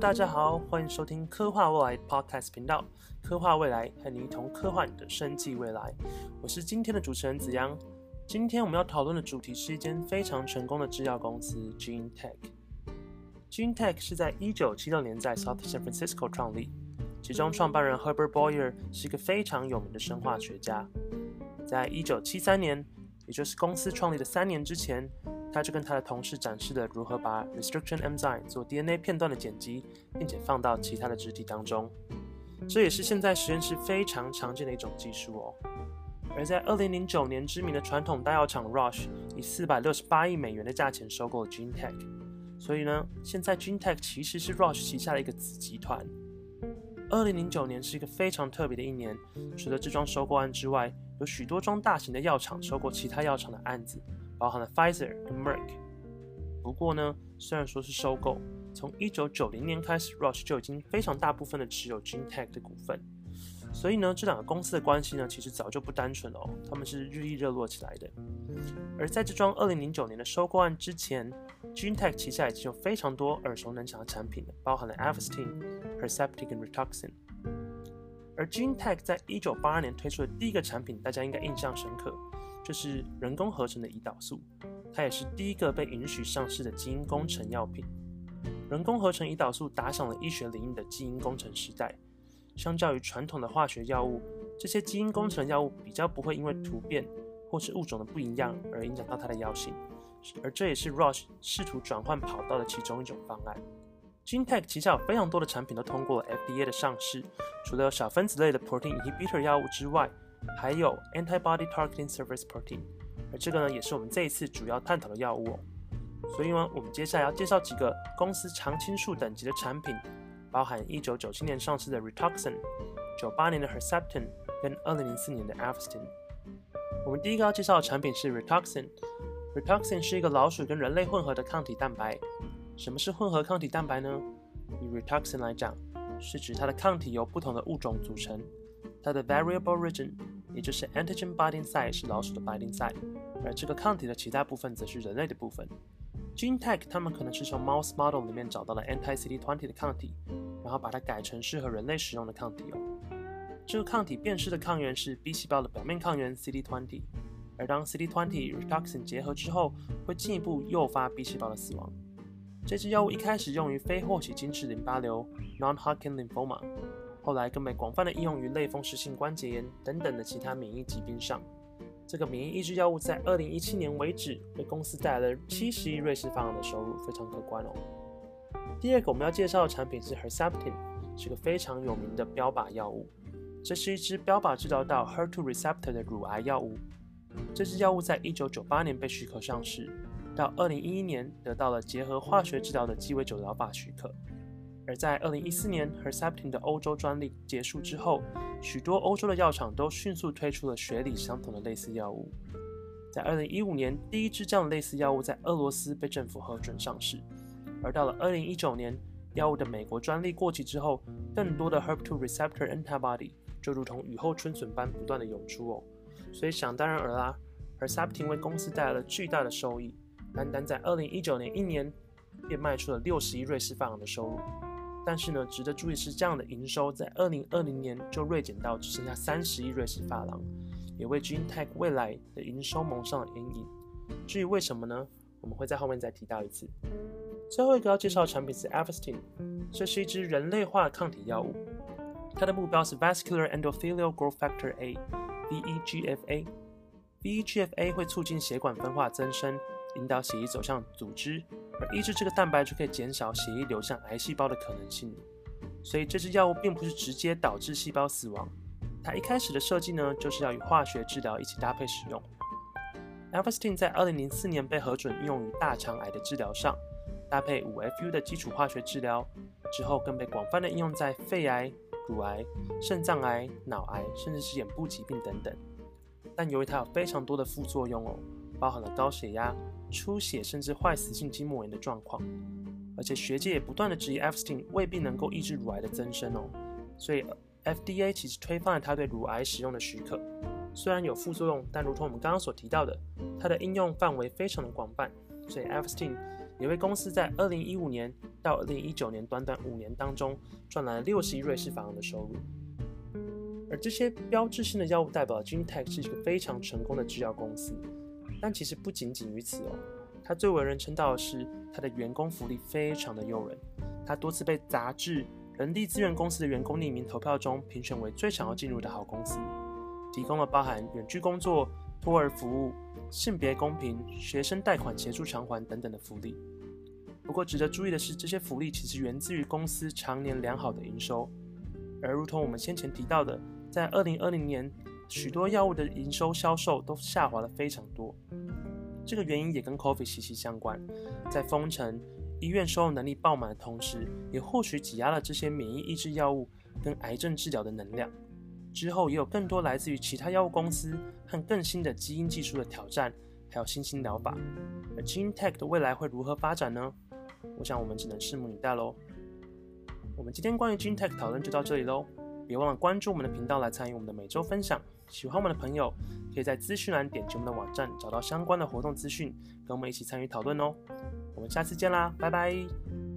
大家好，欢迎收听科幻未来 Podcast 频道，科幻未来和你一同科幻的生计未来。我是今天的主持人子阳。今天我们要讨论的主题是一间非常成功的制药公司 GeneTech。GeneTech 是在一九七六年在 South San Francisco 创立，其中创办人 Herbert Boyer 是一个非常有名的生化学家。在一九七三年，也就是公司创立的三年之前，他就跟他的同事展示了如何把 restriction enzyme 做 DNA 片段的剪辑，并且放到其他的肢体当中。这也是现在实验室非常常见的一种技术哦。而在二零零九年，知名的传统大药厂 Roche 以四百六十八亿美元的价钱收购了 GeneTech，所以呢，现在 GeneTech 其实是 Roche 旗下的一个子集团。二零零九年是一个非常特别的一年，除了这桩收购案之外，有许多桩大型的药厂收购其他药厂的案子。包含了 Pfizer 跟 Merck。不过呢，虽然说是收购，从一九九零年开始，Roche 就已经非常大部分的持有 GeneTech 的股份。所以呢，这两个公司的关系呢，其实早就不单纯了哦，他们是日益热络起来的。而在这桩二零零九年的收购案之前，GeneTech 旗下已经有非常多耳熟能详的产品了，包含了 Avastin、Herceptin 跟 Rituxan。而 GeneTech 在一九八二年推出的第一个产品，大家应该印象深刻。就是人工合成的胰岛素，它也是第一个被允许上市的基因工程药品。人工合成胰岛素打响了医学领域的基因工程时代。相较于传统的化学药物，这些基因工程药物比较不会因为突变或是物种的不一样而影响到它的药性。而这也是 Roche 试图转换跑道的其中一种方案。GeneTech 旗下有非常多的产品都通过了 FDA 的上市，除了小分子类的 protein inhibitor 药物之外，还有 antibody targeting surface protein，而这个呢，也是我们这一次主要探讨的药物哦。所以呢，我们接下来要介绍几个公司常青树等级的产品，包含一九九七年上市的 Rituxan，九八年的 Herceptin，跟二零零四年的 Avastin。我们第一个要介绍的产品是 Rituxan。Rituxan 是一个老鼠跟人类混合的抗体蛋白。什么是混合抗体蛋白呢？以 Rituxan 来讲，是指它的抗体由不同的物种组成。它的 variable region，也就是 antigen binding site 是老鼠的 binding site，而这个抗体的其他部分则是人类的部分。GeneTech 他们可能是从 mouse model 里面找到了 anti CD20 的抗体，然后把它改成适合人类使用的抗体哦。这个抗体辨识的抗原是 B 细胞的表面抗原 CD20，而当 CD20 与 Rituxan 结合之后，会进一步诱发 B 细胞的死亡。这支药物一开始用于非霍奇金氏淋巴瘤 non-Hodgkin lymphoma。后来更被广泛的应用于类风湿性关节炎等等的其他免疫疾病上。这个免疫抑制药物在二零一七年为止，为公司带来了七十亿瑞士法郎的收入，非常可观哦。第二个我们要介绍的产品是 Herceptin，是个非常有名的标靶药物。这是一支标靶治疗到 HER2 receptor 的乳癌药物。这支药物在一九九八年被许可上市，到二零一一年得到了结合化学治疗的鸡尾酒疗法许可。而在二零一四年，Herceptin 的欧洲专利结束之后，许多欧洲的药厂都迅速推出了学理相同的类似药物。在二零一五年，第一支这样的类似药物在俄罗斯被政府核准上市。而到了二零一九年，药物的美国专利过期之后，更多的 HER2 receptor antibody 就如同雨后春笋般不断的涌出哦。所以想当然尔啦，Herceptin 为公司带来了巨大的收益，单单在二零一九年一年便卖出了六十亿瑞士法郎的收入。但是呢，值得注意是，这样的营收在二零二零年就锐减到只剩下三十亿瑞士法郎，也为 GeneTech 未来的营收蒙上了阴影。至于为什么呢？我们会在后面再提到一次。最后一个要介绍的产品是 Avastin，这是一支人类化的抗体药物，它的目标是 Vascular Endothelial Growth Factor A（VEGF-A）。VEGF-A 会促进血管分化增生，引导血液走向组织。而抑制这个蛋白就可以减少血液流向癌细胞的可能性，所以这支药物并不是直接导致细胞死亡。它一开始的设计呢，就是要与化学治疗一起搭配使用。Avastin 在二零零四年被核准应用于大肠癌的治疗上，搭配五 FU 的基础化学治疗之后，更被广泛的应用在肺癌、乳癌、肾脏癌、脑癌，甚至是眼部疾病等等。但由于它有非常多的副作用哦，包含了高血压。出血甚至坏死性筋膜炎的状况，而且学界也不断的质疑 f s t i n 未必能够抑制乳癌的增生哦，所以 FDA 其实推翻了它对乳癌使用的许可。虽然有副作用，但如同我们刚刚所提到的，它的应用范围非常的广泛，所以 f s t i n 也为公司在二零一五年到二零一九年短短五年当中赚来了六十亿瑞士法郎的收入。而这些标志性的药物代表 g e n t e c h 是一个非常成功的制药公司，但其实不仅仅于此哦。它最为人称道的是它的员工福利非常的诱人，它多次被杂志、人力资源公司的员工匿名投票中评选为最想要进入的好公司，提供了包含远距工作、托儿服务、性别公平、学生贷款协助偿还等等的福利。不过值得注意的是，这些福利其实源自于公司常年良好的营收，而如同我们先前提到的。在二零二零年，许多药物的营收销售都下滑了非常多。这个原因也跟 COVID 息息相关。在封城、医院收容能力爆满的同时，也或许挤压了这些免疫抑制药物跟癌症治疗的能量。之后也有更多来自于其他药物公司和更新的基因技术的挑战，还有新兴疗法。而 GeneTech 的未来会如何发展呢？我想我们只能拭目以待喽。我们今天关于 GeneTech 讨论就到这里喽。别忘了关注我们的频道来参与我们的每周分享。喜欢我们的朋友，可以在资讯栏点击我们的网站，找到相关的活动资讯，跟我们一起参与讨论哦。我们下次见啦，拜拜。